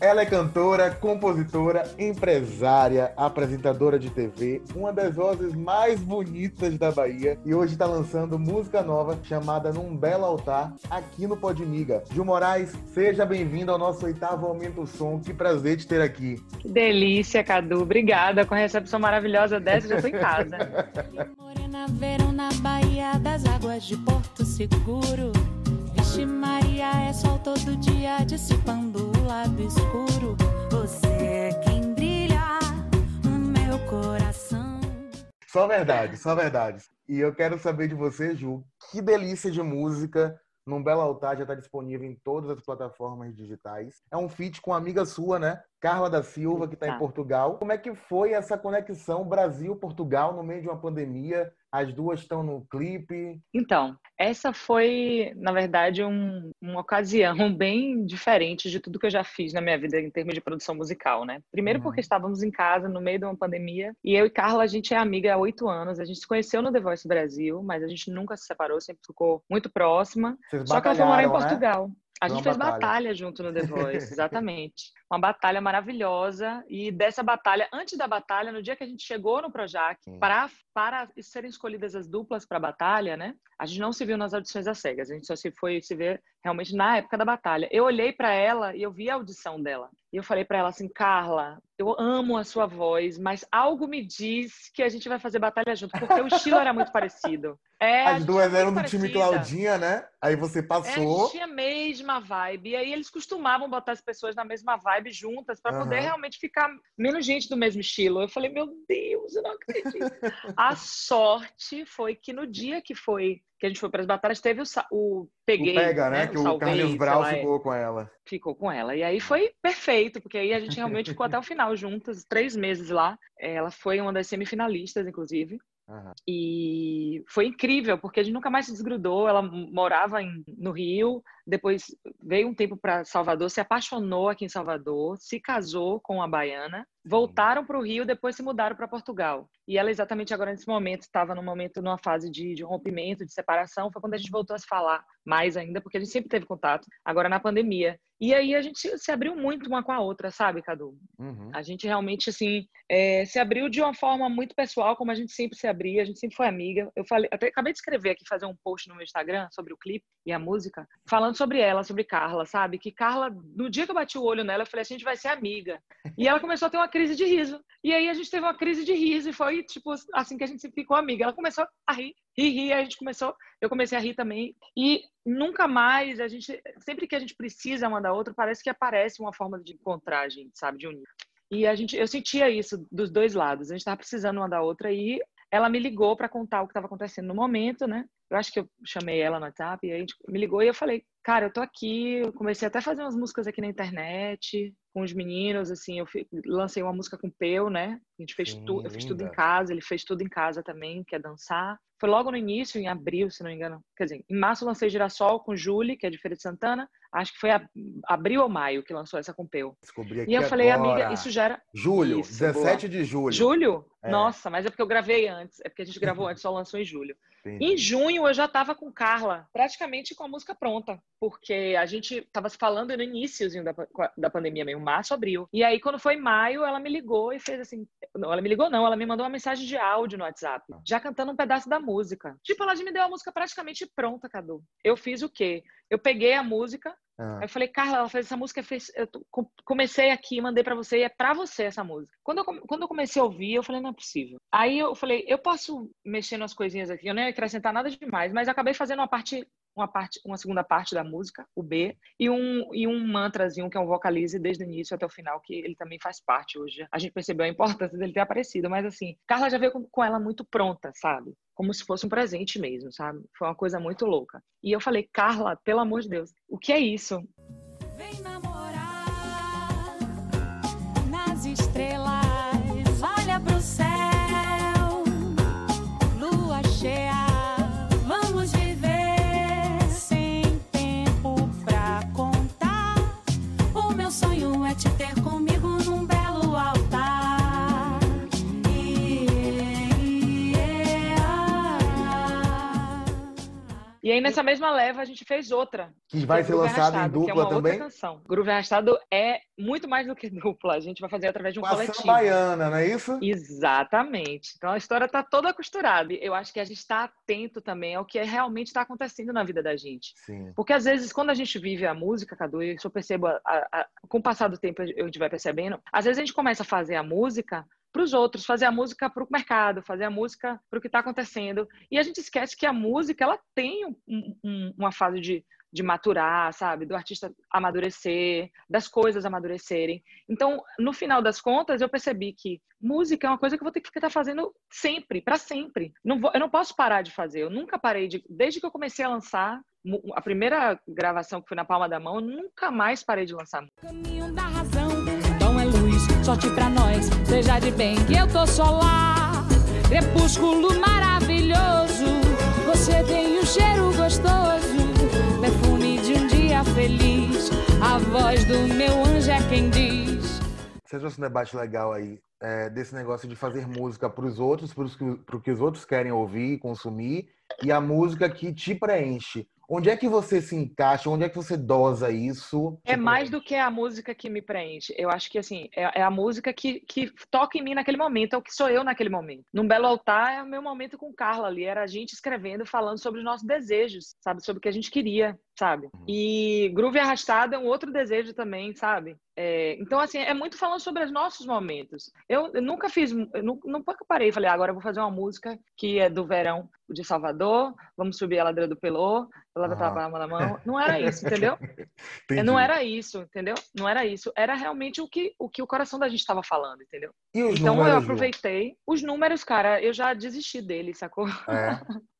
Ela é cantora, compositora, empresária, apresentadora de TV, uma das vozes mais bonitas da Bahia e hoje está lançando música nova chamada Num Belo Altar aqui no Podmiga. Gil Moraes, seja bem-vindo ao nosso oitavo Aumento Som. Que prazer te ter aqui. Que delícia, Cadu. Obrigada com a recepção maravilhosa dessa, já estou em casa. Morena, verão na Bahia das águas de Porto Seguro. Vixe Maria, é sol todo dia dissipando o lado escuro. Você é quem brilha no meu coração. Só verdade, só verdade. E eu quero saber de você, Ju, que delícia de música num Belo Altar já está disponível em todas as plataformas digitais. É um feat com uma amiga sua, né? Carla da Silva, que está em Portugal. Como é que foi essa conexão Brasil-Portugal no meio de uma pandemia? As duas estão no clipe. Então, essa foi, na verdade, um, uma ocasião bem diferente de tudo que eu já fiz na minha vida em termos de produção musical, né? Primeiro uhum. porque estávamos em casa no meio de uma pandemia e eu e Carla, a gente é amiga há oito anos. A gente se conheceu no The Voice Brasil, mas a gente nunca se separou, sempre ficou muito próxima. Só que ela foi morar em né? Portugal. Né? A gente fez batalha. batalha. junto no The Voice, exatamente. Uma batalha maravilhosa. E dessa batalha, antes da batalha, no dia que a gente chegou no Projac, para, para serem escolhidas as duplas para a batalha, né? A gente não se viu nas audições das cegas. A gente só se foi se ver realmente na época da batalha. Eu olhei para ela e eu vi a audição dela. E eu falei para ela assim, Carla, eu amo a sua voz, mas algo me diz que a gente vai fazer batalha junto, porque o estilo era muito parecido. É, As duas eram do parecida. time Claudinha, né? Aí você passou. É, a gente tinha a mesma vibe. E aí eles costumavam botar as pessoas na mesma vibe juntas para uhum. poder realmente ficar menos gente do mesmo estilo. Eu falei, meu Deus, eu não acredito. a sorte foi que no dia que foi que a gente foi para as batalhas, teve o, o Peguei. O Pega, né? né? Que o, Carlinhos Brau ficou é. com ela. Ficou com ela. E aí foi perfeito, porque aí a gente realmente ficou até o final juntas, três meses lá. Ela foi uma das semifinalistas, inclusive. Uhum. E foi incrível, porque a gente nunca mais se desgrudou. Ela morava em, no Rio, depois veio um tempo para Salvador, se apaixonou aqui em Salvador, se casou com a baiana, voltaram para o Rio, depois se mudaram para Portugal. E ela exatamente agora nesse momento estava num momento numa fase de, de rompimento, de separação, foi quando a gente voltou a se falar mais ainda, porque a gente sempre teve contato, agora na pandemia. E aí a gente se abriu muito uma com a outra, sabe, Cadu? Uhum. A gente realmente, assim, é, se abriu de uma forma muito pessoal, como a gente sempre se abria, a gente sempre foi amiga. Eu falei, até acabei de escrever aqui, fazer um post no meu Instagram sobre o clipe e a música, falando sobre ela, sobre Carla, sabe? Que Carla, no dia que eu bati o olho nela, eu falei assim, a gente vai ser amiga. E ela começou a ter uma crise de riso. E aí a gente teve uma crise de riso e foi, tipo, assim que a gente ficou amiga. Ela começou a rir, rir, rir, a gente começou, eu comecei a rir também. E nunca mais, a gente, sempre que a gente precisa uma da outra, parece que aparece uma forma de encontrar a gente, sabe? De unir. E a gente, eu sentia isso dos dois lados. A gente estava precisando uma da outra e ela me ligou para contar o que estava acontecendo no momento, né? Eu acho que eu chamei ela no WhatsApp e a gente me ligou e eu falei, cara, eu tô aqui, eu comecei até a fazer umas músicas aqui na internet com os meninos, assim, eu lancei uma música com Peu, né? A gente fez tudo, eu fiz tudo em casa, ele fez tudo em casa também, que é dançar. Foi logo no início, em abril, se não me engano. Quer dizer, em março eu lancei Girassol com Julie, que é de Feira de Santana. Acho que foi a, abril ou maio que lançou essa com Peu. Descobri aqui E eu falei, amiga, isso já era... Julho, isso, 17 boa. de julho. Julho? É. Nossa, mas é porque eu gravei antes. É porque a gente gravou antes, só lançou em julho. Entendi. Em junho eu já estava com Carla, praticamente com a música pronta, porque a gente estava se falando no iníciozinho da, da pandemia, meio março, abril. E aí, quando foi maio, ela me ligou e fez assim. Não, ela me ligou, não, ela me mandou uma mensagem de áudio no WhatsApp, ah. já cantando um pedaço da música. Tipo, ela já me deu a música praticamente pronta, Cadu. Eu fiz o quê? Eu peguei a música, ah. Aí eu falei, Carla, ela fez essa música, fez, eu comecei aqui, mandei para você e é para você essa música. Quando eu, quando eu comecei a ouvir, eu falei, não é possível. Aí eu falei, eu posso mexer nas coisinhas aqui, eu não ia acrescentar nada demais, mas acabei fazendo uma parte uma parte, uma segunda parte da música, o B, e um e um mantrazinho que é um vocalize desde o início até o final, que ele também faz parte hoje. A gente percebeu a importância dele ter aparecido, mas assim, Carla já veio com ela muito pronta, sabe? Como se fosse um presente mesmo, sabe? Foi uma coisa muito louca. E eu falei, Carla, pelo amor de Deus, o que é isso? Vem namorar E aí, nessa mesma leva, a gente fez outra. Que vai que ser lançada em dupla que é também? canção. Groove Arrastado é muito mais do que dupla. A gente vai fazer através de um Com coletivo. baiana, não é isso? Exatamente. Então, a história está toda costurada. Eu acho que a gente está atento também ao que realmente está acontecendo na vida da gente. Sim. Porque, às vezes, quando a gente vive a música, Cadu, e isso eu percebo, a, a, com o passar do tempo, a gente vai percebendo, às vezes a gente começa a fazer a música para os outros, fazer a música para o mercado, fazer a música para o que está acontecendo. E a gente esquece que a música ela tem um, um, uma fase de, de maturar, sabe? Do artista amadurecer, das coisas amadurecerem. Então, no final das contas, eu percebi que música é uma coisa que eu vou ter que estar fazendo sempre, para sempre. Não vou, eu não posso parar de fazer. Eu nunca parei de. Desde que eu comecei a lançar, a primeira gravação que foi na palma da mão, eu nunca mais parei de lançar. Caminho da razão sorte pra nós, seja de bem que eu tô lá. Crepúsculo maravilhoso, você tem um cheiro gostoso, perfume de um dia feliz. A voz do meu anjo é quem diz. Você trouxe um debate legal aí é, desse negócio de fazer música para os outros, para o que os outros querem ouvir e consumir, e a música que te preenche. Onde é que você se encaixa? Onde é que você dosa isso? É mais do que a música que me preenche. Eu acho que, assim, é, é, a música que, que toca em mim naquele momento, é o que sou eu naquele momento. Num Belo Altar é o meu momento com Carla ali, era a gente escrevendo, falando sobre os nossos desejos, sabe? Sobre o que a gente queria, sabe? Uhum. E Groove Arrastado é um outro desejo também, sabe? É, então, assim, é muito falando sobre os nossos momentos. Eu, eu nunca fiz, eu nunca parei e falei, ah, agora eu vou fazer uma música que é do verão de Salvador, vamos subir a ladeira do Pelô, lá ah. palma na mão. Não era isso, entendeu? não era isso, entendeu? Não era isso. Era realmente o que o, que o coração da gente estava falando, entendeu? então números, eu aproveitei. Ju? Os números, cara, eu já desisti dele, sacou? É.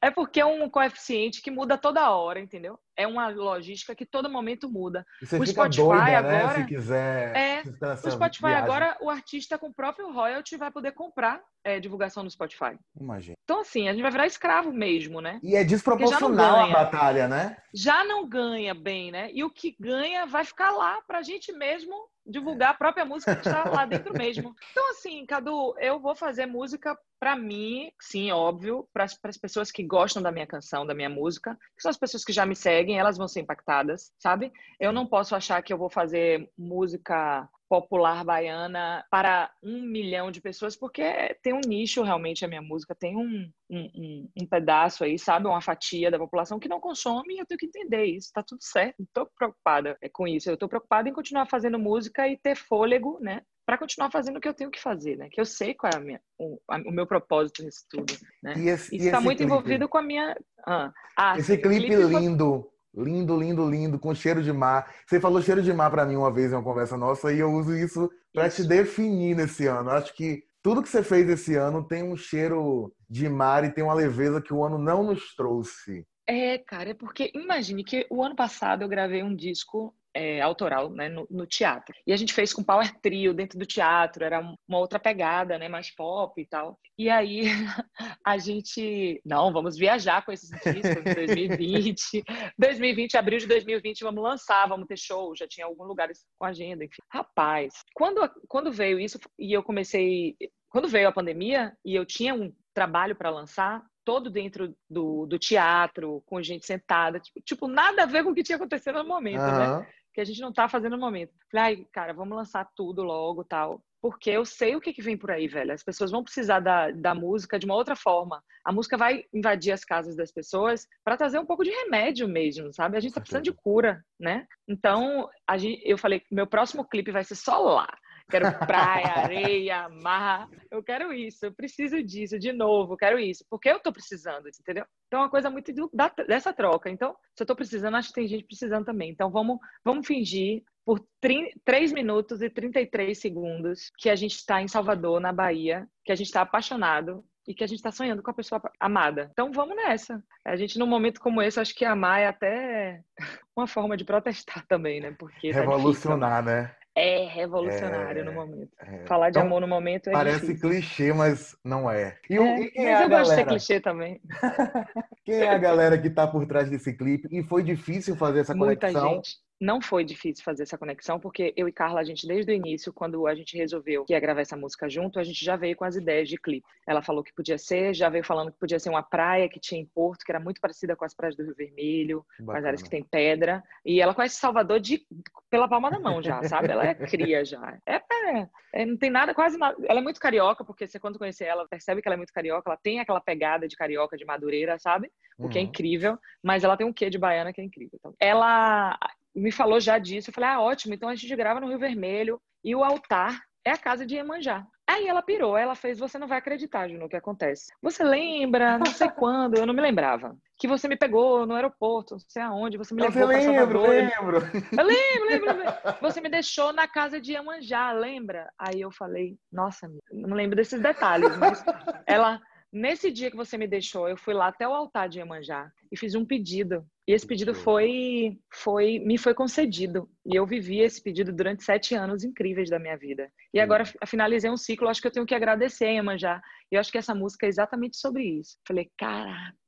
É porque é um coeficiente que muda toda hora, entendeu? É uma logística que todo momento muda. E você o fica Spotify doida, né? agora, se quiser. É, o Spotify viagem. agora, o artista com o próprio royalty vai poder comprar é, divulgação no Spotify. Imagina. Então, assim, a gente vai virar escravo mesmo, né? E é desproporcional a batalha, né? Já não ganha bem, né? E o que ganha vai ficar lá pra gente mesmo divulgar a própria música que está lá dentro mesmo. Então, assim, Cadu, eu vou fazer música para mim, sim, óbvio, para as pessoas que gostam da minha canção, da minha música, que são as pessoas que já me seguem, elas vão ser impactadas, sabe? Eu não posso achar que eu vou fazer música popular baiana para um milhão de pessoas, porque tem um nicho realmente a minha música, tem um, um, um, pedaço aí, sabe, uma fatia da população que não consome e eu tenho que entender isso, tá tudo certo, não tô preocupada com isso, eu tô preocupada em continuar fazendo música e ter fôlego, né, para continuar fazendo o que eu tenho que fazer, né? Que eu sei qual é a minha, o, a, o meu propósito nisso tudo, né? E esse, Isso está muito clipe? envolvido com a minha... Ah, ah esse clipe, clipe lindo, lindo, lindo, lindo, com cheiro de mar. Você falou cheiro de mar para mim uma vez em uma conversa nossa e eu uso isso para te definir nesse ano. Acho que tudo que você fez esse ano tem um cheiro de mar e tem uma leveza que o ano não nos trouxe. É, cara, é porque imagine que o ano passado eu gravei um disco é, autoral né, no, no, teatro. E a gente fez com Power Trio dentro do teatro, era uma outra pegada, né, mais pop e tal. E aí a gente, não, vamos viajar com esses discos em 2020. 2020, abril de 2020, vamos lançar, vamos ter show, já tinha alguns lugares com agenda, enfim. Rapaz, quando, quando veio isso e eu comecei, quando veio a pandemia e eu tinha um trabalho para lançar, todo dentro do, do teatro, com gente sentada, tipo, tipo, nada a ver com o que tinha acontecido no momento, uhum. né? Que a gente não tá fazendo no momento. Falei, ai, cara, vamos lançar tudo logo tal. Porque eu sei o que, que vem por aí, velho. As pessoas vão precisar da, da música de uma outra forma. A música vai invadir as casas das pessoas para trazer um pouco de remédio mesmo, sabe? A gente tá precisando de cura, né? Então, a gente, eu falei, meu próximo clipe vai ser só lá quero praia, areia, mar. Eu quero isso, eu preciso disso de novo, eu quero isso. Porque eu tô precisando, entendeu? Então é uma coisa muito do, da, dessa troca. Então, se eu tô precisando, acho que tem gente precisando também. Então vamos, vamos fingir por 3 minutos e 33 segundos que a gente está em Salvador, na Bahia, que a gente está apaixonado e que a gente está sonhando com a pessoa amada. Então vamos nessa. A gente, num momento como esse, acho que amar é até uma forma de protestar também, né? Porque Revolucionar, tá né? É revolucionário é, no momento. É. Falar de então, amor no momento é Parece difícil. clichê, mas não é. E, é, e quem mas é a eu galera? gosto de ser clichê também. quem é a galera que está por trás desse clipe? E foi difícil fazer essa Muita conexão? Gente. Não foi difícil fazer essa conexão, porque eu e Carla, a gente, desde o início, quando a gente resolveu que ia gravar essa música junto, a gente já veio com as ideias de clipe. Ela falou que podia ser, já veio falando que podia ser uma praia que tinha em Porto, que era muito parecida com as praias do Rio Vermelho, com as áreas que tem pedra. E ela conhece Salvador de, pela palma da mão já, sabe? Ela é cria já. É, é, é, não tem nada, quase nada. Ela é muito carioca, porque você quando conhecer ela, percebe que ela é muito carioca, ela tem aquela pegada de carioca, de madureira, sabe? O que é uhum. incrível, mas ela tem um quê de baiana que é incrível. Então, ela me falou já disso. Eu falei, ah, ótimo, então a gente grava no Rio Vermelho e o altar é a casa de Iemanjá. Aí ela pirou, ela fez, você não vai acreditar, Juno, o que acontece. Você lembra, não sei quando, eu não me lembrava, que você me pegou no aeroporto, não sei aonde, você me levou para Salvador. Lembro, eu lembro, lembro, lembro. Você me deixou na casa de Iemanjá, lembra? Aí eu falei, nossa, não lembro desses detalhes, mas ela, Nesse dia que você me deixou, eu fui lá até o altar de Iemanjá e fiz um pedido. E esse pedido foi, foi, me foi concedido. E eu vivi esse pedido durante sete anos incríveis da minha vida. E agora finalizei um ciclo, acho que eu tenho que agradecer a Iemanjá. E eu acho que essa música é exatamente sobre isso. Falei, caraca.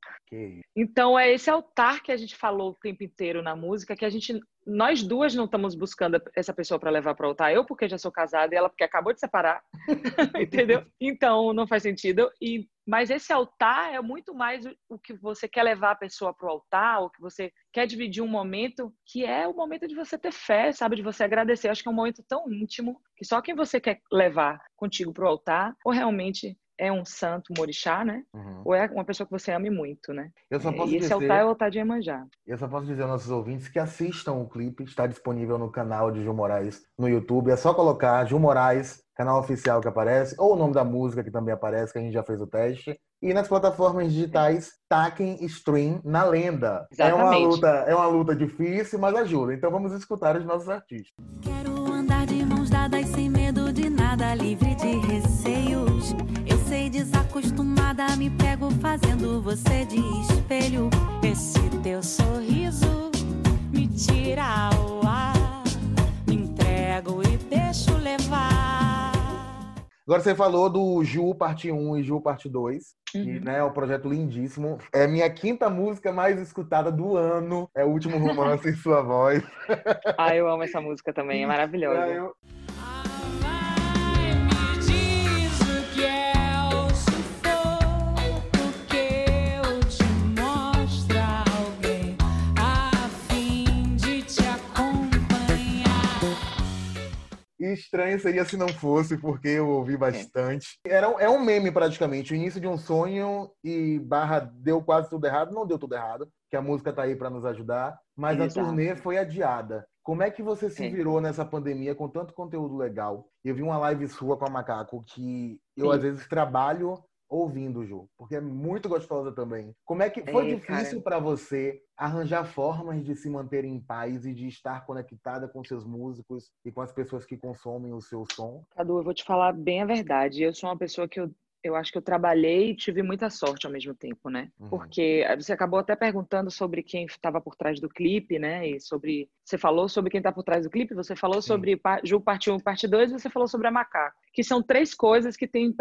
Então é esse altar que a gente falou o tempo inteiro na música, que a gente nós duas não estamos buscando essa pessoa para levar para o altar. Eu porque já sou casada e ela porque acabou de separar, entendeu? Então não faz sentido. E mas esse altar é muito mais o que você quer levar a pessoa para o altar, o que você quer dividir um momento que é o momento de você ter fé, sabe, de você agradecer. Acho que é um momento tão íntimo que só quem você quer levar contigo para o altar ou realmente é um santo, um orixá, né? Uhum. Ou é uma pessoa que você ame muito, né? Eu só posso e esse dizer, altar é o altar de Iemanjá. Eu só posso dizer aos nossos ouvintes que assistam o clipe, está disponível no canal de Gil Moraes no YouTube. É só colocar Gil Moraes, canal oficial que aparece, ou o nome da música que também aparece, que a gente já fez o teste. E nas plataformas digitais, taquem stream na lenda. Exatamente. É uma luta, é uma luta difícil, mas ajuda. Então vamos escutar os nossos artistas. Quero andar de mãos dadas sem medo de nada, livre de receios desacostumada, me pego fazendo você de espelho. Esse teu sorriso me tira o ar, me entrego e deixo levar. Agora você falou do Ju parte 1 e Ju parte 2, uhum. que né, é um projeto lindíssimo. É minha quinta música mais escutada do ano. É o último romance em sua voz. Ah, eu amo essa música também, é maravilhosa. É, eu... estranho seria se não fosse, porque eu ouvi bastante. Era, é um meme praticamente, o início de um sonho e barra deu quase tudo errado. Não deu tudo errado, que a música tá aí para nos ajudar, mas Exato. a turnê foi adiada. Como é que você se virou nessa pandemia com tanto conteúdo legal? Eu vi uma live sua com a Macaco que eu Sim. às vezes trabalho ouvindo, Ju, porque é muito gostosa também. Como é que foi é, difícil para você arranjar formas de se manter em paz e de estar conectada com seus músicos e com as pessoas que consomem o seu som? Cadu, eu vou te falar bem a verdade. Eu sou uma pessoa que eu eu acho que eu trabalhei e tive muita sorte ao mesmo tempo, né? Uhum. Porque você acabou até perguntando sobre quem estava por trás do clipe, né? E sobre. Você falou sobre quem está por trás do clipe, você falou Sim. sobre Ju Parte 1 Parte 2 você falou sobre a Macaco. Que são três coisas que têm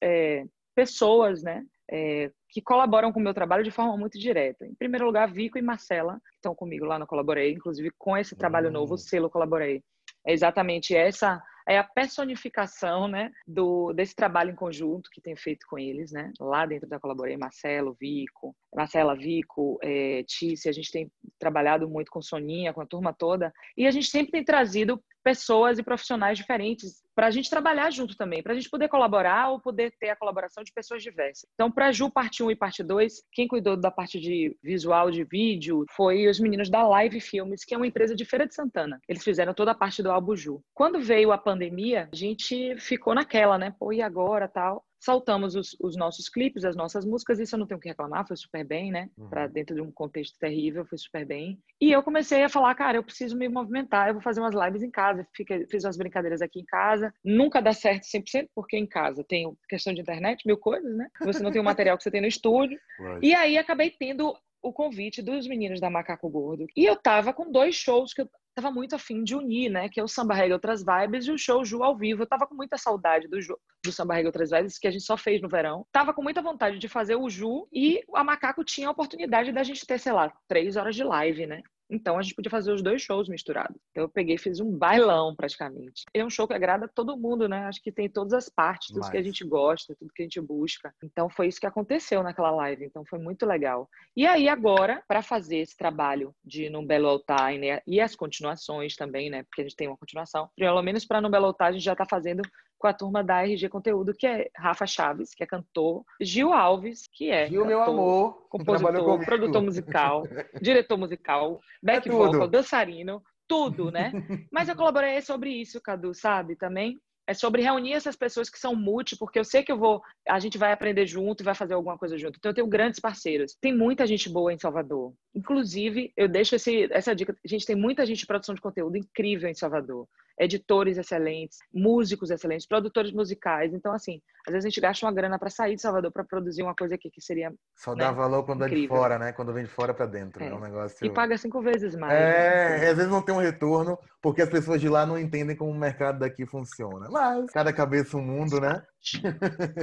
é, pessoas, né, é, que colaboram com o meu trabalho de forma muito direta. Em primeiro lugar, Vico e Marcela, que estão comigo lá no Colaborei, inclusive com esse trabalho uhum. novo, o selo Colaborei. É exatamente essa é a personificação, né, do desse trabalho em conjunto que tem feito com eles, né, lá dentro da Colaborei, Marcelo, Vico, Marcela, Vico, é, a gente tem trabalhado muito com Soninha, com a turma toda, e a gente sempre tem trazido pessoas e profissionais diferentes para a gente trabalhar junto também, para a gente poder colaborar ou poder ter a colaboração de pessoas diversas. Então, para Ju, parte 1 e parte 2, quem cuidou da parte de visual, de vídeo, foi os meninos da Live Filmes, que é uma empresa de Feira de Santana. Eles fizeram toda a parte do álbum Ju. Quando veio a pandemia, a gente ficou naquela, né? Pô, e agora, tal? Saltamos os, os, nossos clipes, as nossas músicas, isso eu não tenho o que reclamar, foi super bem, né? Uhum. Para dentro de um contexto terrível, foi super bem. E eu comecei a falar, cara, eu preciso me movimentar, eu vou fazer umas lives em casa, Fiquei, fiz umas brincadeiras aqui em casa. Nunca dá certo 100%, porque em casa tem questão de internet, mil coisas, né? Você não tem o material que você tem no estúdio. Right. E aí acabei tendo o convite dos meninos da Macaco Gordo. E eu tava com dois shows que eu tava muito afim de unir, né? Que é o Samba Reggae Outras Vibes e o show Ju ao vivo. Eu tava com muita saudade do, Ju, do Samba Reggae Outras Vibes, que a gente só fez no verão. Tava com muita vontade de fazer o Ju e a Macaco tinha a oportunidade da gente ter, sei lá, três horas de live, né? Então a gente podia fazer os dois shows misturados. Então eu peguei e fiz um bailão praticamente. É um show que agrada todo mundo, né? Acho que tem todas as partes, tudo Mas... que a gente gosta, tudo que a gente busca. Então foi isso que aconteceu naquela live. Então foi muito legal. E aí agora, para fazer esse trabalho de No Belo Altar né? e as continuações também, né? Porque a gente tem uma continuação. Pelo menos para No Belo Altar a gente já está fazendo com a turma da RG Conteúdo, que é Rafa Chaves, que é cantor, Gil Alves, que é Gil, cantor, meu amor, compositor, produtor musical, diretor musical, back é vocal, dançarino, tudo, né? Mas eu colaborei sobre isso, Cadu, sabe? Também é sobre reunir essas pessoas que são multi, porque eu sei que eu vou, a gente vai aprender junto e vai fazer alguma coisa junto. Então eu tenho grandes parceiros. Tem muita gente boa em Salvador. Inclusive, eu deixo esse, essa dica, a gente tem muita gente de produção de conteúdo incrível em Salvador editores excelentes, músicos excelentes, produtores musicais. Então, assim, às vezes a gente gasta uma grana para sair de Salvador para produzir uma coisa aqui que seria. Só né, dá valor quando incrível. é de fora, né? Quando vem de fora para dentro. É. é. um negócio. E paga cinco vezes mais. É, né? às vezes não tem um retorno, porque as pessoas de lá não entendem como o mercado daqui funciona. Mas cada cabeça um mundo, né?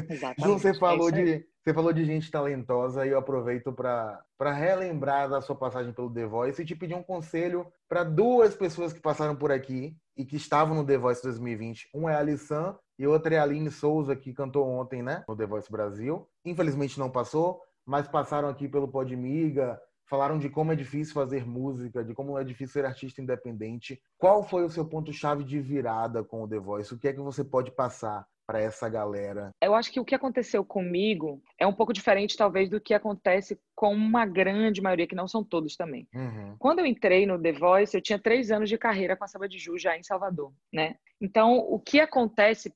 Exatamente. Você falou é de você falou de gente talentosa e eu aproveito para relembrar da sua passagem pelo The Voice e te pedir um conselho para duas pessoas que passaram por aqui e que estavam no The Voice 2020. Um é a Alissan e outra é a Aline Souza, que cantou ontem, né, no The Voice Brasil. Infelizmente não passou, mas passaram aqui pelo Podmiga, falaram de como é difícil fazer música, de como é difícil ser artista independente. Qual foi o seu ponto-chave de virada com o The Voice? O que é que você pode passar para essa galera? Eu acho que o que aconteceu comigo é um pouco diferente, talvez, do que acontece com uma grande maioria, que não são todos também. Uhum. Quando eu entrei no The Voice, eu tinha três anos de carreira com a Samba de Ju já em Salvador, né? Então, o que acontece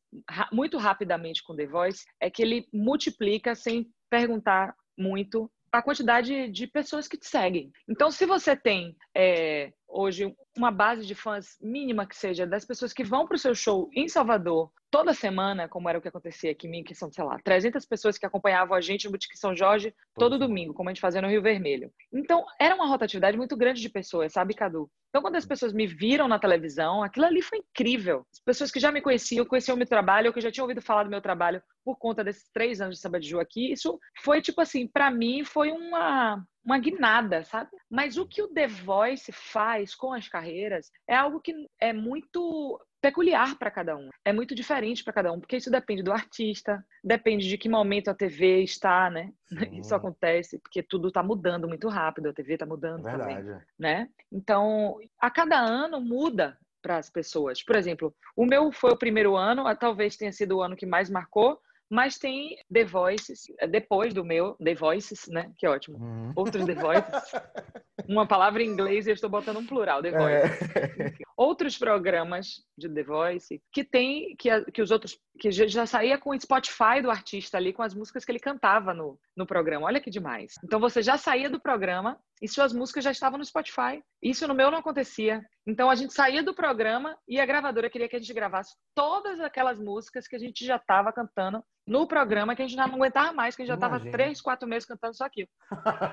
muito rapidamente com The Voice é que ele multiplica sem perguntar muito a quantidade de pessoas que te seguem. Então, se você tem é, hoje uma base de fãs mínima que seja das pessoas que vão para o seu show em Salvador toda semana, como era o que acontecia aqui em que são, sei lá, 300 pessoas que acompanhavam a gente no Boutique São Jorge todo domingo, como a gente fazia no Rio Vermelho. Então, era uma rotatividade muito grande de pessoas, sabe, Cadu? Então, quando as pessoas me viram na televisão, aquilo ali foi incrível. As pessoas que já me conheciam, conheciam o meu trabalho, ou que já tinham ouvido falar do meu trabalho por conta desses três anos de samba de Ju aqui, isso foi, tipo assim, para mim foi uma, uma guinada, sabe? Mas o que o The Voice faz com as carreiras é algo que é muito peculiar para cada um. É muito diferente para cada um, porque isso depende do artista, depende de que momento a TV está, né? Sim. Isso acontece porque tudo está mudando muito rápido, a TV está mudando é Verdade. também, né? Então, a cada ano muda para as pessoas. Por exemplo, o meu foi o primeiro ano, talvez tenha sido o ano que mais marcou, mas tem The Voices, depois do meu, The Voices, né? Que ótimo. Uhum. Outros The Voices. Uma palavra em inglês e eu estou botando um plural, The é. Voices. É. Outros programas de The Voice que tem, que, que os outros, que já saía com o Spotify do artista ali, com as músicas que ele cantava no, no programa. Olha que demais. Então você já saía do programa e suas músicas já estavam no Spotify. Isso no meu não acontecia. Então a gente saía do programa e a gravadora queria que a gente gravasse todas aquelas músicas que a gente já estava cantando no programa, que a gente já não aguentava mais, que a gente já estava três, quatro meses cantando só aquilo.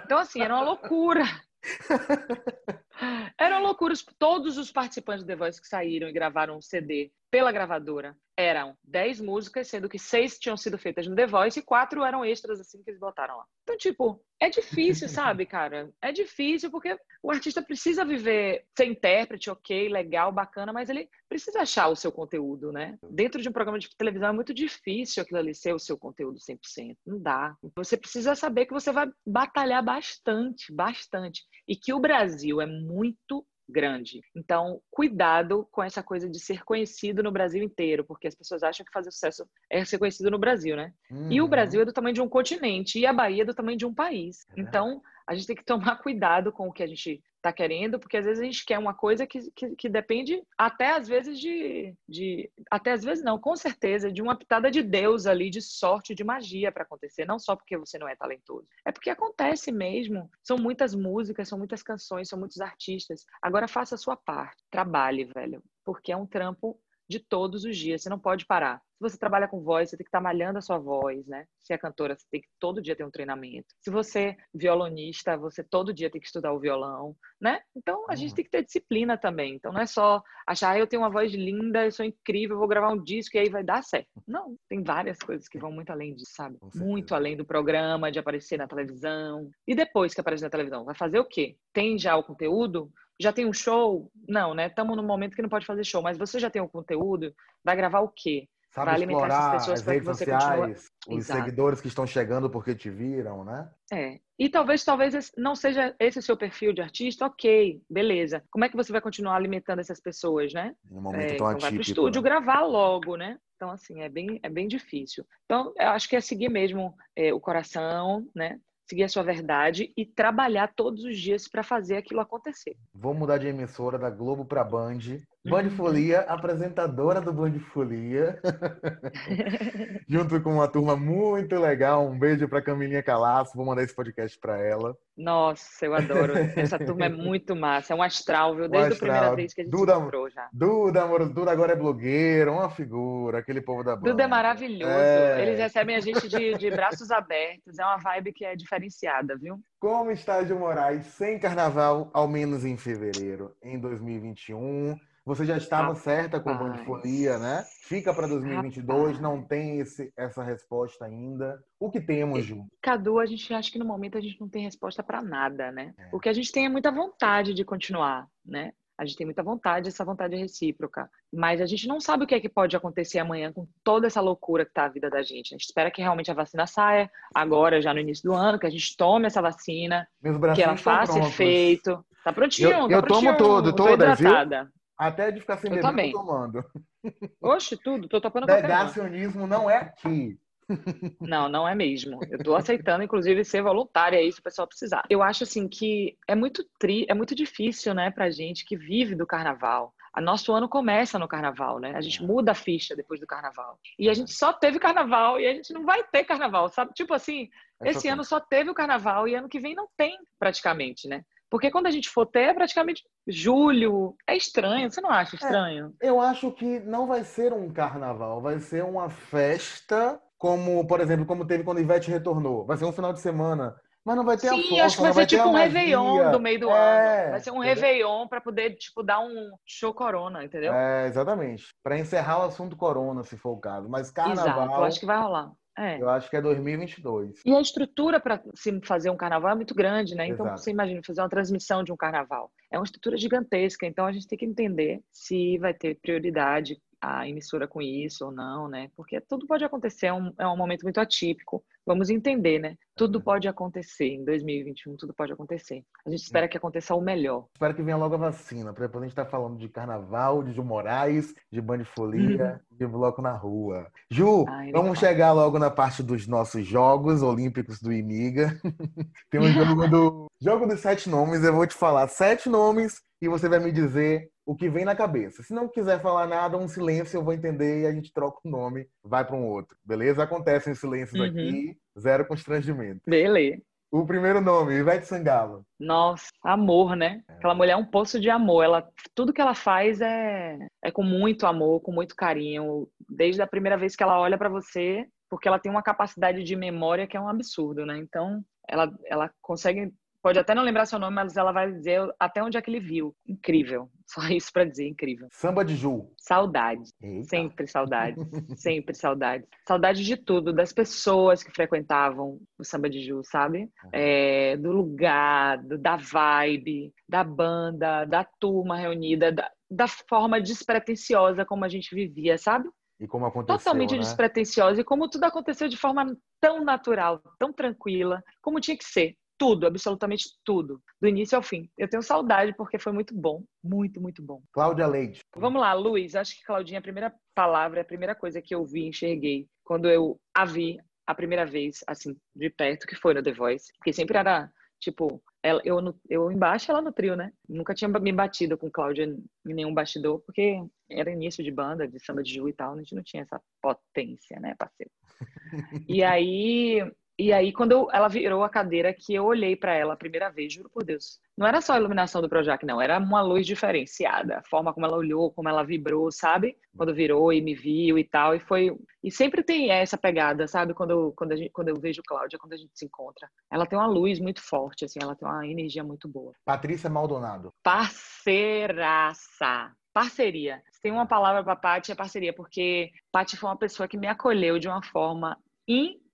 Então, assim, era uma loucura. Eram loucuras. Todos os participantes do The Voice que saíram e gravaram um CD pela gravadora eram 10 músicas, sendo que seis tinham sido feitas no The Voice e quatro eram extras, assim, que eles botaram lá. Então, tipo, é difícil, sabe, cara? É difícil porque o artista precisa viver, ser intérprete, ok, legal, bacana, mas ele precisa achar o seu conteúdo, né? Dentro de um programa de televisão é muito difícil aquilo ali ser o seu conteúdo 100%. Não dá. Você precisa saber que você vai batalhar bastante, bastante. E que o Brasil é muito grande. Então, cuidado com essa coisa de ser conhecido no Brasil inteiro, porque as pessoas acham que fazer sucesso é ser conhecido no Brasil, né? Uhum. E o uhum. Brasil é do tamanho de um continente e a Bahia é do tamanho de um país. É então, a gente tem que tomar cuidado com o que a gente está querendo, porque às vezes a gente quer uma coisa que, que, que, depende até às vezes de, de. Até às vezes não, com certeza, de uma pitada de Deus ali, de sorte, de magia para acontecer. Não só porque você não é talentoso. É porque acontece mesmo. São muitas músicas, são muitas canções, são muitos artistas. Agora faça a sua parte. Trabalhe, velho. Porque é um trampo de todos os dias. Você não pode parar. Se você trabalha com voz, você tem que estar tá malhando a sua voz, né? Se é cantora, você tem que todo dia ter um treinamento. Se você é violonista, você todo dia tem que estudar o violão, né? Então a uhum. gente tem que ter disciplina também. Então não é só achar, ah, eu tenho uma voz linda, eu sou incrível, vou gravar um disco e aí vai dar certo. Não, tem várias coisas que vão muito além disso, sabe? Muito além do programa, de aparecer na televisão. E depois que aparece na televisão, vai fazer o quê? Tem já o conteúdo? Já tem um show? Não, né? Estamos num momento que não pode fazer show, mas você já tem o conteúdo, vai gravar o quê? Sabe alimentar essas pessoas para que você sociais, continue... Os Exato. seguidores que estão chegando porque te viram, né? É. E talvez, talvez não seja esse o seu perfil de artista, ok, beleza. Como é que você vai continuar alimentando essas pessoas, né? Em um momento é, tão então atípico, vai pro estúdio né? gravar logo, né? Então, assim, é bem, é bem difícil. Então, eu acho que é seguir mesmo é, o coração, né? Seguir a sua verdade e trabalhar todos os dias para fazer aquilo acontecer. Vou mudar de emissora da Globo para Band. Band. Folia, apresentadora do Band Folia. Junto com uma turma muito legal. Um beijo para Camilinha Calaço. Vou mandar esse podcast para ela. Nossa, eu adoro. Essa turma é muito massa. É um astral, viu? Desde astral. a primeira vez que a gente Duda, encontrou já. Duda, amor, Duda agora é blogueira, uma figura, aquele povo da banda. Duda é maravilhoso. É... Eles recebem a gente de, de braços abertos. É uma vibe que é diferenciada, viu? Como está Gil Moraes sem carnaval, ao menos em fevereiro, em 2021? Você já estava certa com a bandifolia, né? Fica para 2022, Rapaz. não tem esse, essa resposta ainda. O que temos, Ju? Cadu, a gente acha que no momento a gente não tem resposta para nada, né? É. O que a gente tem é muita vontade de continuar, né? A gente tem muita vontade, essa vontade é recíproca. Mas a gente não sabe o que é que pode acontecer amanhã com toda essa loucura que tá a vida da gente. A gente espera que realmente a vacina saia agora, já no início do ano, que a gente tome essa vacina, que ela faça efeito. Tá prontinho, eu, tá eu prontinho. tomo todo, todas, viu? Até de ficar sem eu, também. tô tomando. Oxe, tudo, tô topando Negacionismo não é aqui. Não, não é mesmo. Eu tô aceitando, inclusive, ser voluntária aí se o pessoal precisar. Eu acho, assim, que é muito tri... é muito difícil, né, pra gente que vive do carnaval. A nosso ano começa no carnaval, né? A gente muda a ficha depois do carnaval. E a gente só teve carnaval e a gente não vai ter carnaval, sabe? Tipo assim, é esse ano só teve o carnaval e ano que vem não tem praticamente, né? Porque quando a gente for ter, é praticamente julho. É estranho, você não acha é, estranho? É, eu acho que não vai ser um carnaval, vai ser uma festa, como, por exemplo, como teve quando Ivete retornou. Vai ser um final de semana. Mas não vai ter Sim, a força, acho que vai ser tipo um Réveillon do meio do é, ano. Vai ser um entendeu? Réveillon para poder, tipo, dar um show corona, entendeu? É, exatamente. Para encerrar o assunto corona, se for o caso. Mas carnaval... Exato, eu acho que vai rolar. É. Eu acho que é 2022. E a estrutura para se fazer um carnaval é muito grande, né? Então Exato. você imagina fazer uma transmissão de um carnaval. É uma estrutura gigantesca, então a gente tem que entender se vai ter prioridade a emissora com isso ou não, né? Porque tudo pode acontecer, é um, é um momento muito atípico. Vamos entender, né? Tudo pode acontecer em 2021, tudo pode acontecer. A gente espera que aconteça o melhor. Espero que venha logo a vacina, para depois a gente estar tá falando de carnaval, de Ju Moraes, de Band Folia, uhum. de bloco na rua. Ju, Ai, vamos chegar logo na parte dos nossos Jogos Olímpicos do Imiga. Tem um jogo do Jogo dos Sete Nomes, eu vou te falar sete nomes e você vai me dizer o que vem na cabeça. Se não quiser falar nada, um silêncio eu vou entender e a gente troca o nome, vai para um outro. Beleza? Acontecem silêncios uhum. aqui, zero constrangimento. Beleza. O primeiro nome, Ivete Sangalo. Nossa, amor, né? É. Aquela mulher é um poço de amor. Ela, tudo que ela faz é, é com muito amor, com muito carinho. Desde a primeira vez que ela olha para você, porque ela tem uma capacidade de memória que é um absurdo, né? Então, ela, ela consegue Pode até não lembrar seu nome, mas ela vai dizer até onde é que ele viu. Incrível. Só isso para dizer, incrível. Samba de Ju. Saudade. Eita. Sempre saudade. Sempre saudade. Saudade de tudo, das pessoas que frequentavam o Samba de Ju, sabe? É, do lugar, do, da vibe, da banda, da turma reunida, da, da forma despretensiosa como a gente vivia, sabe? E como aconteceu, Totalmente né? despretensiosa. E como tudo aconteceu de forma tão natural, tão tranquila, como tinha que ser tudo, absolutamente tudo, do início ao fim. Eu tenho saudade porque foi muito bom, muito, muito bom. Cláudia Leite. Vamos lá, Luiz. Acho que Claudinha, a primeira palavra, a primeira coisa que eu vi, enxerguei quando eu a vi a primeira vez, assim, de perto, que foi no The Voice, porque sempre era tipo ela, eu, no, eu embaixo, ela no trio, né? Nunca tinha me batido com Cláudia em nenhum bastidor, porque era início de banda, de samba de Ju e tal, a gente não tinha essa potência, né, parceiro? e aí e aí, quando eu, ela virou a cadeira, que eu olhei para ela a primeira vez, juro por Deus. Não era só a iluminação do Projac, não. Era uma luz diferenciada. A forma como ela olhou, como ela vibrou, sabe? Quando virou e me viu e tal. E foi... E sempre tem essa pegada, sabe? Quando eu, quando, a gente, quando eu vejo Cláudia, quando a gente se encontra. Ela tem uma luz muito forte, assim. Ela tem uma energia muito boa. Patrícia Maldonado. Parceiraça parceria. Se tem uma palavra para Paty, é parceria, porque Paty foi uma pessoa que me acolheu de uma forma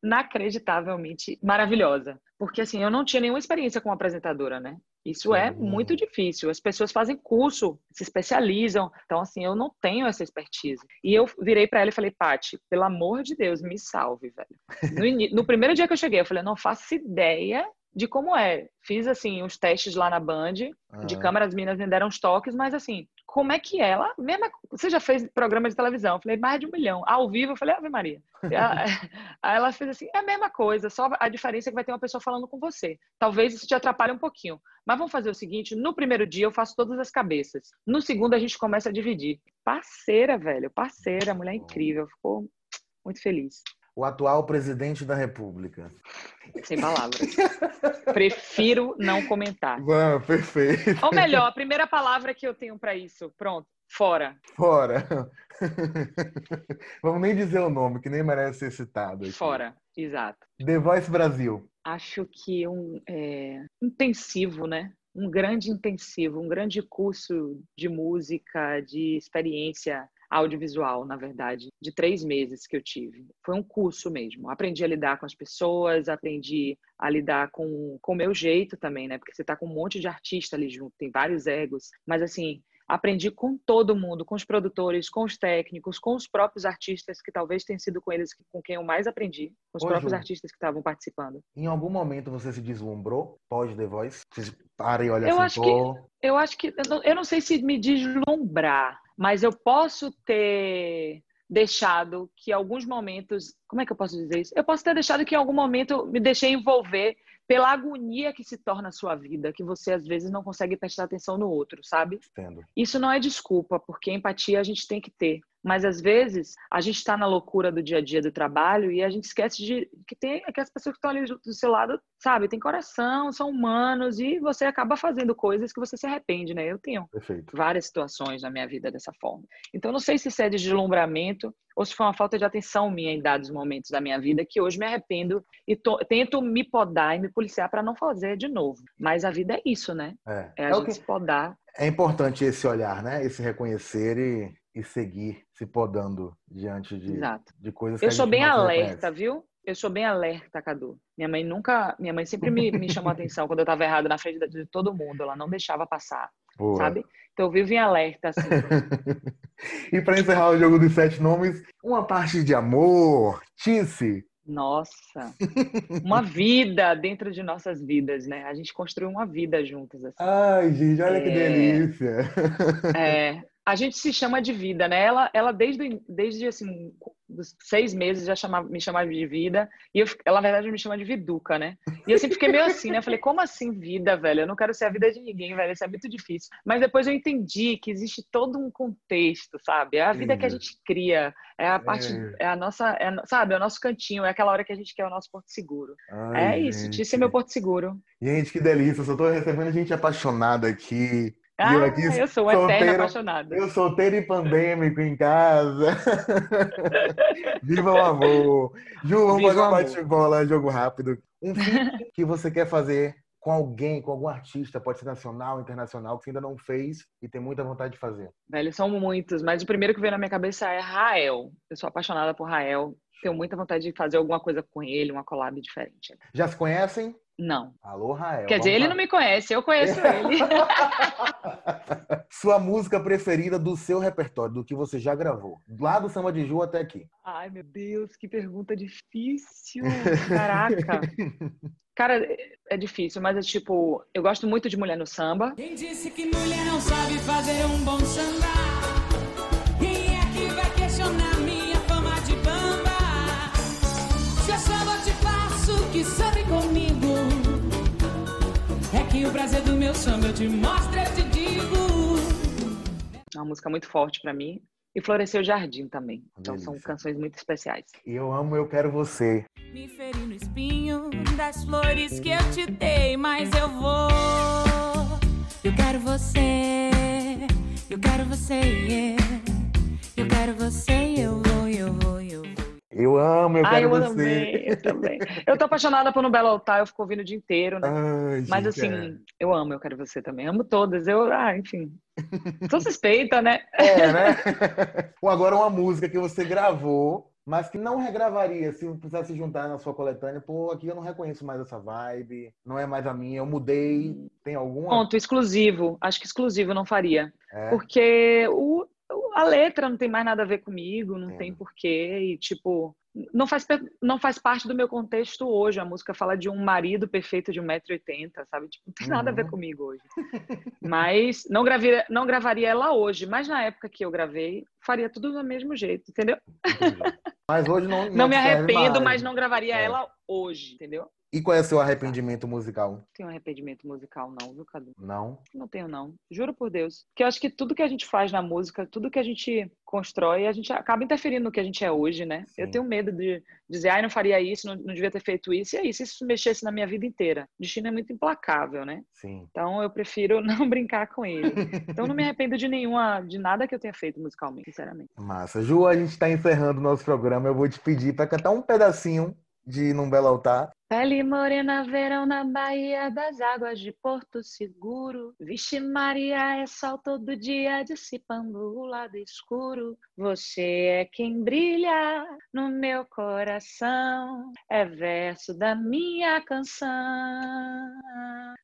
inacreditavelmente maravilhosa. Porque assim, eu não tinha nenhuma experiência como apresentadora, né? Isso é muito difícil. As pessoas fazem curso, se especializam. Então, assim, eu não tenho essa expertise. E eu virei para ela e falei, Pati, pelo amor de Deus, me salve, velho. No, no, primeiro dia que eu cheguei, eu falei, não faço ideia de como é. Fiz, assim, uns testes lá na Band, uhum. de câmera, as meninas me deram uns toques, mas, assim, como é que ela... Mesma, você já fez programa de televisão? Eu falei, mais de um milhão. Ao vivo, eu falei, Ave Maria. Aí ela fez assim, é a mesma coisa, só a diferença é que vai ter uma pessoa falando com você. Talvez isso te atrapalhe um pouquinho. Mas vamos fazer o seguinte, no primeiro dia eu faço todas as cabeças. No segundo a gente começa a dividir. Parceira, velho, parceira, mulher incrível. Ficou muito feliz o atual presidente da República. Sem palavras. Prefiro não comentar. Ah, perfeito. Ou melhor, a primeira palavra que eu tenho para isso. Pronto. Fora. Fora. Vamos nem dizer o nome, que nem merece ser citado. Aqui. Fora, exato. The Voice Brasil. Acho que um é, intensivo, né? Um grande intensivo, um grande curso de música, de experiência audiovisual, na verdade, de três meses que eu tive. Foi um curso mesmo. Aprendi a lidar com as pessoas, aprendi a lidar com o meu jeito também, né? Porque você tá com um monte de artista ali junto, tem vários egos. Mas, assim, aprendi com todo mundo, com os produtores, com os técnicos, com os próprios artistas, que talvez tenham sido com eles com quem eu mais aprendi, com os Ô, próprios Ju, artistas que estavam participando. Em algum momento você se deslumbrou pós The Voice? Você para e olha eu assim, acho pô... que Eu acho que... Eu não sei se me deslumbrar, mas eu posso ter deixado que alguns momentos, como é que eu posso dizer isso? Eu posso ter deixado que em algum momento me deixei envolver pela agonia que se torna a sua vida, que você às vezes não consegue prestar atenção no outro, sabe? Entendo. Isso não é desculpa, porque empatia a gente tem que ter. Mas às vezes a gente está na loucura do dia a dia do trabalho e a gente esquece de que tem que as pessoas que estão ali do seu lado, sabe, tem coração, são humanos e você acaba fazendo coisas que você se arrepende, né? Eu tenho Perfeito. várias situações na minha vida dessa forma. Então não sei se isso é de deslumbramento ou se foi uma falta de atenção minha em dados momentos da minha vida que hoje me arrependo e to, tento me podar e me policiar para não fazer de novo. Mas a vida é isso, né? É, é a é gente que... se podar. É importante esse olhar, né? Esse reconhecer e e seguir se podando diante de, de coisas que Eu sou bem alerta, reconhece. viu? Eu sou bem alerta, Cadu. Minha mãe nunca, minha mãe sempre me, me chamou a atenção quando eu estava errado na frente de todo mundo. Ela não deixava passar, Boa. sabe? Então vivo em alerta, assim. e para encerrar o jogo dos sete nomes, uma parte de amor, Tice. Nossa, uma vida dentro de nossas vidas, né? A gente construiu uma vida juntos. Assim. Ai, gente, olha é... que delícia! É, a gente se chama de vida, né? Ela, ela desde, desde assim, dos seis meses já chamava, me chamava de vida, e eu, ela, na verdade, me chama de Viduca, né? E eu sempre fiquei meio assim, né? Eu falei, como assim vida, velho? Eu não quero ser a vida de ninguém, velho, isso é muito difícil. Mas depois eu entendi que existe todo um contexto, sabe? É a vida que a gente cria, é a parte, é, é a nossa, é, sabe? É o nosso cantinho, é aquela hora que a gente quer o nosso porto seguro. Ai, é isso, disse meu porto seguro. Gente, que delícia, eu só tô recebendo gente apaixonada aqui. Ah, eu, aqui, eu sou solteiro, eterna apaixonada. Eu solteiro e pandêmico em casa. Viva o amor. Ju, vamos fazer um bate-bola, jogo rápido. Um filme que você quer fazer com alguém, com algum artista, pode ser nacional, internacional, que ainda não fez e tem muita vontade de fazer? Velho, são muitos, mas o primeiro que veio na minha cabeça é Rael. Eu sou apaixonada por Rael. Tenho muita vontade de fazer alguma coisa com ele, uma collab diferente. Já se conhecem? Não. Alô, Rael. Quer dizer, ele não me conhece, eu conheço ele. Sua música preferida do seu repertório, do que você já gravou. Lá do Samba de Ju até aqui. Ai, meu Deus, que pergunta difícil. Caraca. Cara, é difícil, mas é tipo, eu gosto muito de Mulher no Samba. Quem disse que mulher não sabe fazer um bom samba? Meu samba eu te mostro, eu te digo. É uma música muito forte para mim. E Floresceu o Jardim também. Então Delícia. são canções muito especiais. E eu amo Eu Quero Você. Me feri no espinho das flores que eu te dei, mas eu vou. Eu quero você. Eu quero você. Eu quero você. Eu vou, eu vou, eu vou. Eu amo, eu quero eu você. Também, eu também. Eu tô apaixonada por No Belo Altar, eu fico ouvindo o dia inteiro, né? Ai, Mas assim, é. eu amo, eu quero você também. Amo todas. Eu, ah, enfim. Sou suspeita, né? É, né? Agora uma música que você gravou mas que não regravaria se precisasse juntar na sua coletânea. Pô, aqui eu não reconheço mais essa vibe, não é mais a minha, eu mudei. Tem algum? Ponto exclusivo. Acho que exclusivo não faria. É. Porque o, a letra não tem mais nada a ver comigo, não é. tem porquê. E, tipo, não faz, não faz parte do meu contexto hoje. A música fala de um marido perfeito de 1,80m, sabe? Tipo, não tem nada a ver uhum. comigo hoje. Mas não, gravaria, não gravaria ela hoje. Mas na época que eu gravei, faria tudo do mesmo jeito, entendeu? Mas hoje não. Não, não me arrependo, mas não gravaria é. ela hoje, entendeu? E qual é o seu arrependimento musical? Não tenho arrependimento musical, não, viu, Cadu? Não? Não tenho, não. Juro por Deus. Porque eu acho que tudo que a gente faz na música, tudo que a gente constrói, a gente acaba interferindo no que a gente é hoje, né? Sim. Eu tenho medo de dizer, ai, não faria isso, não, não devia ter feito isso. E é isso, isso mexesse na minha vida inteira. O destino é muito implacável, né? Sim. Então eu prefiro não brincar com ele. Então não me arrependo de nenhuma, de nada que eu tenha feito musicalmente, sinceramente. Massa. Ju, a gente está encerrando o nosso programa. Eu vou te pedir para cantar um pedacinho de Num Belo Altar. Pele morena, verão na Bahia das águas de Porto Seguro. Vixe Maria, é sol todo dia dissipando o lado escuro. Você é quem brilha no meu coração, é verso da minha canção.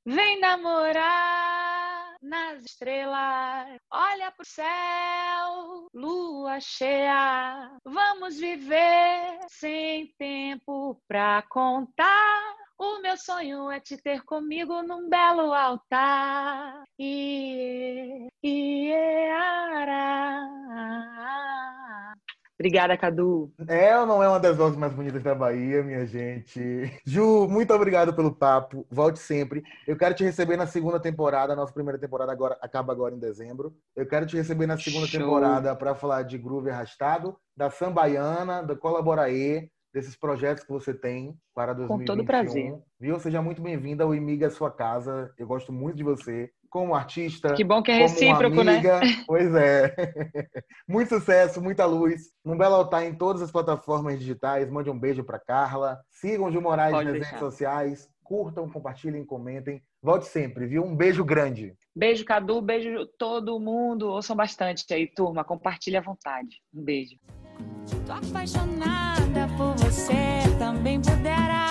Vem namorar nas estrelas, olha pro céu, lua cheia. Vamos viver sem tempo pra contar. O meu sonho é te ter comigo num belo altar. E, e, ara. Obrigada, Cadu. É ou não é uma das vozes mais bonitas da Bahia, minha gente? Ju, muito obrigado pelo papo. Volte sempre. Eu quero te receber na segunda temporada. A nossa primeira temporada agora acaba agora em dezembro. Eu quero te receber na segunda Show. temporada para falar de Groove Arrastado, da Sambaiana, da Colaboraê, desses projetos que você tem para 2021. Com todo prazer. Viu? Seja muito bem-vinda ao Imiga sua casa. Eu gosto muito de você como artista. Que bom que é recíproco, né? amiga. né? Pois é. Muito sucesso, muita luz. Um belo altar em todas as plataformas digitais. Mande um beijo para Carla. Sigam o Gil Moraes Pode nas deixar. redes sociais. Curtam, compartilhem, comentem. Volte sempre, viu? Um beijo grande. Beijo, Cadu. Beijo todo mundo. Ouçam bastante aí, turma. Compartilhe à vontade. Um beijo. Tô apaixonada por você, também poderá.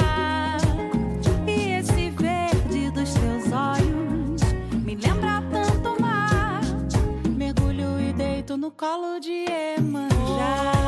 colo de Emanjá.